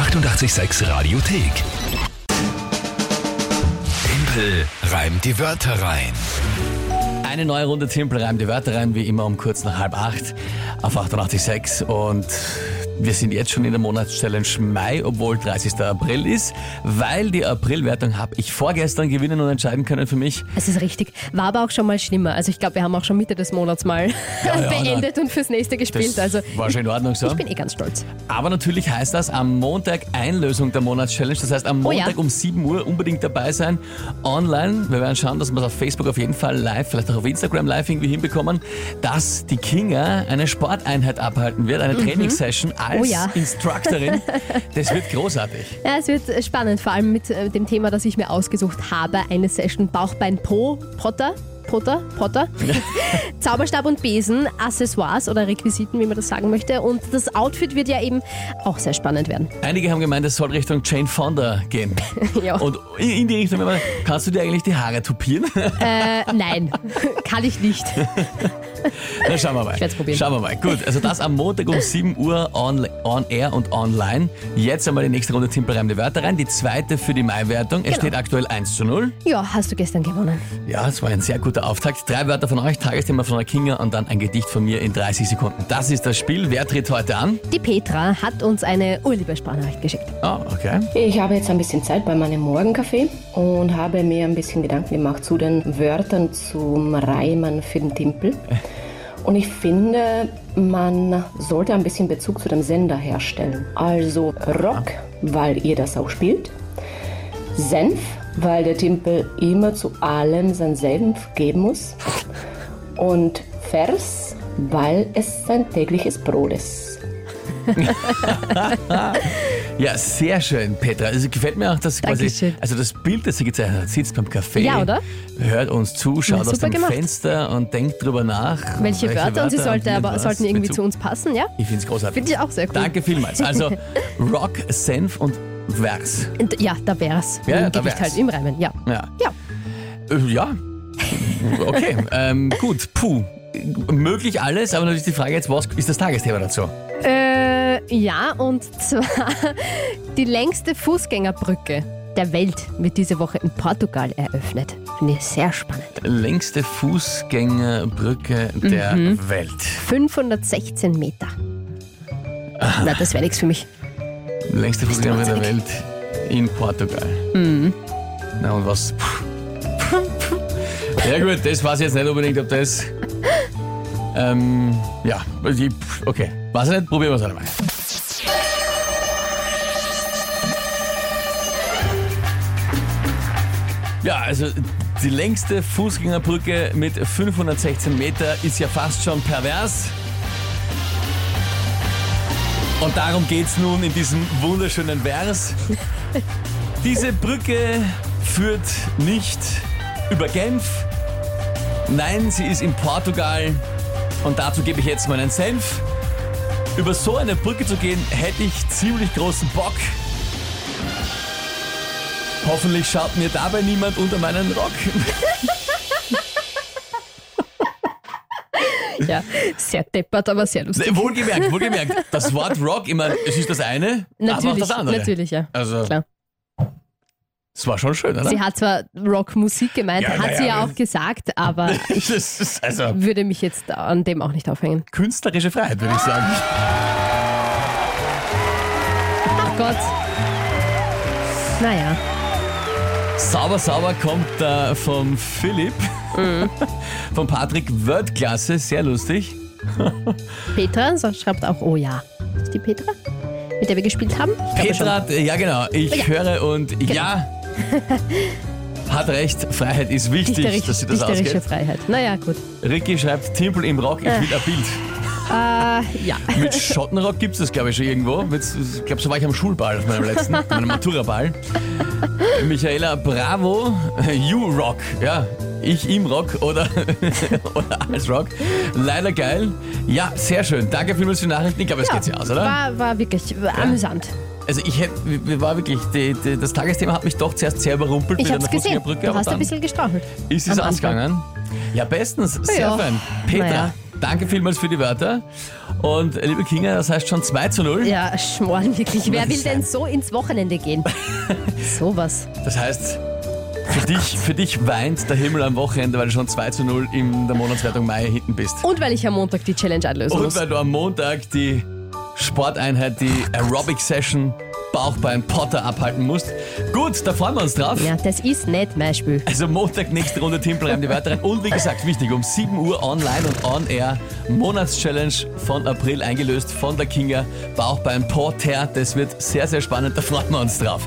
886 Radiothek. Tempel reimt die Wörter rein. Eine neue Runde Timpel reimt die Wörter rein, wie immer um kurz nach halb acht auf 88.6 und wir sind jetzt schon in der Monatschallenge Mai, obwohl 30. April ist, weil die Aprilwertung habe ich vorgestern gewinnen und entscheiden können für mich. Es ist richtig. War aber auch schon mal schlimmer. Also ich glaube, wir haben auch schon Mitte des Monats mal Ja, ja, beendet und fürs nächste gespielt. Das Also war schon in Ordnung so. ich bin eh ganz stolz. Aber natürlich heißt das am Montag Einlösung der Monatschallenge. Das heißt, am Oh ja. Montag um 7 Uhr unbedingt dabei sein. Online. Wir werden schauen, dass wir es auf Facebook auf jeden Fall live, vielleicht auch auf Instagram live irgendwie hinbekommen, dass die Kinga eine Sporteinheit abhalten wird, eine Trainingssession als Oh ja. Instructorin. Das wird großartig. Ja, es wird spannend, vor allem mit äh, dem Thema, das ich mir ausgesucht habe. Eine Session Bauchbein Po, Potter. Potter, Potter, Zauberstab und Besen, Accessoires oder Requisiten, wie man das sagen möchte. Und das Outfit wird ja eben auch sehr spannend werden. Einige haben gemeint, es soll Richtung Jane Fonda gehen. Ja. Und in die Richtung, kannst du dir eigentlich die Haare tupieren? Äh, nein, kann ich nicht. Na, schauen wir mal. Ich werd's probieren. Schauen wir mal. Gut, also das am Montag um 7 Uhr on, on air und online. Jetzt einmal die nächste Runde Timpelreimende Wörter rein. Die zweite für die Mai-Wertung. Es Genau. steht aktuell 1 zu 0. Ja, hast du gestern gewonnen. Ja, es war ein sehr guter Auftakt. Drei Wörter von euch, Tagesthema von der Kinga und dann ein Gedicht von mir in 30 Sekunden. Das ist das Spiel. Wer tritt heute an? Die Petra hat uns eine urliebe Sprachnachricht geschickt. Oh, okay. Ich habe jetzt ein bisschen Zeit bei meinem Morgenkaffee und habe mir ein bisschen Gedanken gemacht zu den Wörtern zum Reimen für den Timpel. Und ich finde, man sollte ein bisschen Bezug zu dem Sender herstellen. Also Rock, weil ihr das auch spielt. Senf, weil der Timpel immer zu allem seinen Senf geben muss. Und Vers, weil es sein tägliches Brot ist. Ja, sehr schön, Petra. Also gefällt mir auch das quasi, also das Bild, das sie gezeichnet hat, sitzt beim Café, Ja, oder? hört uns zu, schaut Na, aus dem gemacht. Fenster und denkt drüber nach. Welche, Wörter? Und sie sollte und aber, sollten irgendwie zu uns passen, ja? Ich finde es großartig. Finde ich auch sehr cool. Danke vielmals. Also Rock, Senf und Vers. Und ja, da wär's. Ja, Im da Gedicht wär's. halt im Reimen, ja. Ja. Ja. Äh, Ja. Okay, ähm, gut. Puh. Möglich alles, aber natürlich die Frage jetzt, was ist das Tagesthema dazu? Äh, ja, und zwar die längste Fußgängerbrücke der Welt wird diese Woche in Portugal eröffnet. Finde ich sehr spannend. Längste Fußgängerbrücke der Mhm. Welt. 516 Meter. Na, das wäre nichts für mich. Längste Fußgängerbrücke der? Welt in Portugal. Mhm. Na und was? Ja gut, das weiß ich jetzt nicht unbedingt, ob das... Ähm, ja, okay. Weiß ich nicht, probieren wir es einmal. Ja, also die längste Fußgängerbrücke mit 516 Meter ist ja fast schon pervers. Und darum geht's nun in diesem wunderschönen Vers. Diese Brücke führt nicht über Genf. Nein, sie ist in Portugal. Und dazu gebe ich jetzt meinen Senf. Über so eine Brücke zu gehen, hätte ich ziemlich großen Bock. Hoffentlich schaut mir dabei niemand unter meinen Rock. Ja, sehr deppert, aber sehr lustig. wohlgemerkt, wohlgemerkt. Das Wort Rock, meine, es ist das eine, aber auch Natürlich, das andere. natürlich, ja. Also, Klar. es war schon schön, oder? Sie hat zwar Rockmusik gemeint, Ja, hat na sie ja, ja auch gesagt, aber ich also würde mich jetzt an dem auch nicht aufhängen. künstlerische Freiheit, würde ich sagen. Ach Gott. Naja, Sauber, sauber kommt da vom Philipp, Mhm. von Patrick Weltklasse, sehr lustig. Petra so schreibt auch, oh ja. Ist die Petra? Mit der wir gespielt haben? Ich Petra, hat- ja genau, ich Ja. höre und Genau. ja, hat recht, Freiheit ist wichtig, Dichterisch, dass sie das dichterische ausgeht. Freiheit. Naja, gut. Ricky schreibt Timpel im Rock, ich will ein Bild. Äh, ja. Mit Schottenrock gibt es das, glaube ich, schon irgendwo. Mit, ich glaube, so war ich am Schulball auf meinem letzten, meinem Maturaball. Michaela Bravo, You Rock. Ja, ich im Rock oder, oder als Rock. Leider geil. Ja, sehr schön. Danke vielmals für die Nachrichten. Ich glaube, es ja geht sich aus, oder? War, war wirklich amüsant. Also ich hätte, war wirklich, die, die, das Tagesthema hat mich doch zuerst sehr überrumpelt Ich mit einer gesehen. Fußgängerbrücke, Du hast ein bisschen gestrauchelt. ist es ausgegangen. Ja, bestens. Sehr Ja. fein. Petra, Naja. Danke vielmals für die Wörter. Und äh, liebe Kinga, das heißt schon 2 zu 0. Ja, schmoren wirklich. Wer will denn so ins Wochenende gehen? Sowas. Das heißt, für dich, für dich weint der Himmel am Wochenende, weil du schon 2 zu 0 in der Monatswertung Mai hinten bist. Und weil ich am Montag die Challenge einlösen Und muss. weil du am Montag die Sporteinheit, die Aerobic Session Bauchbein Potter abhalten musst. Gut, da freuen wir uns drauf. Ja, das ist nicht mein Spiel. Also Montag, nächste Runde Timpelreim die Wörter rein. Und wie gesagt, wichtig, um 7 Uhr online und on air Monatschallenge von April eingelöst von der Kinga Bauchbein Porter. Das wird sehr, sehr spannend, da freuen wir uns drauf.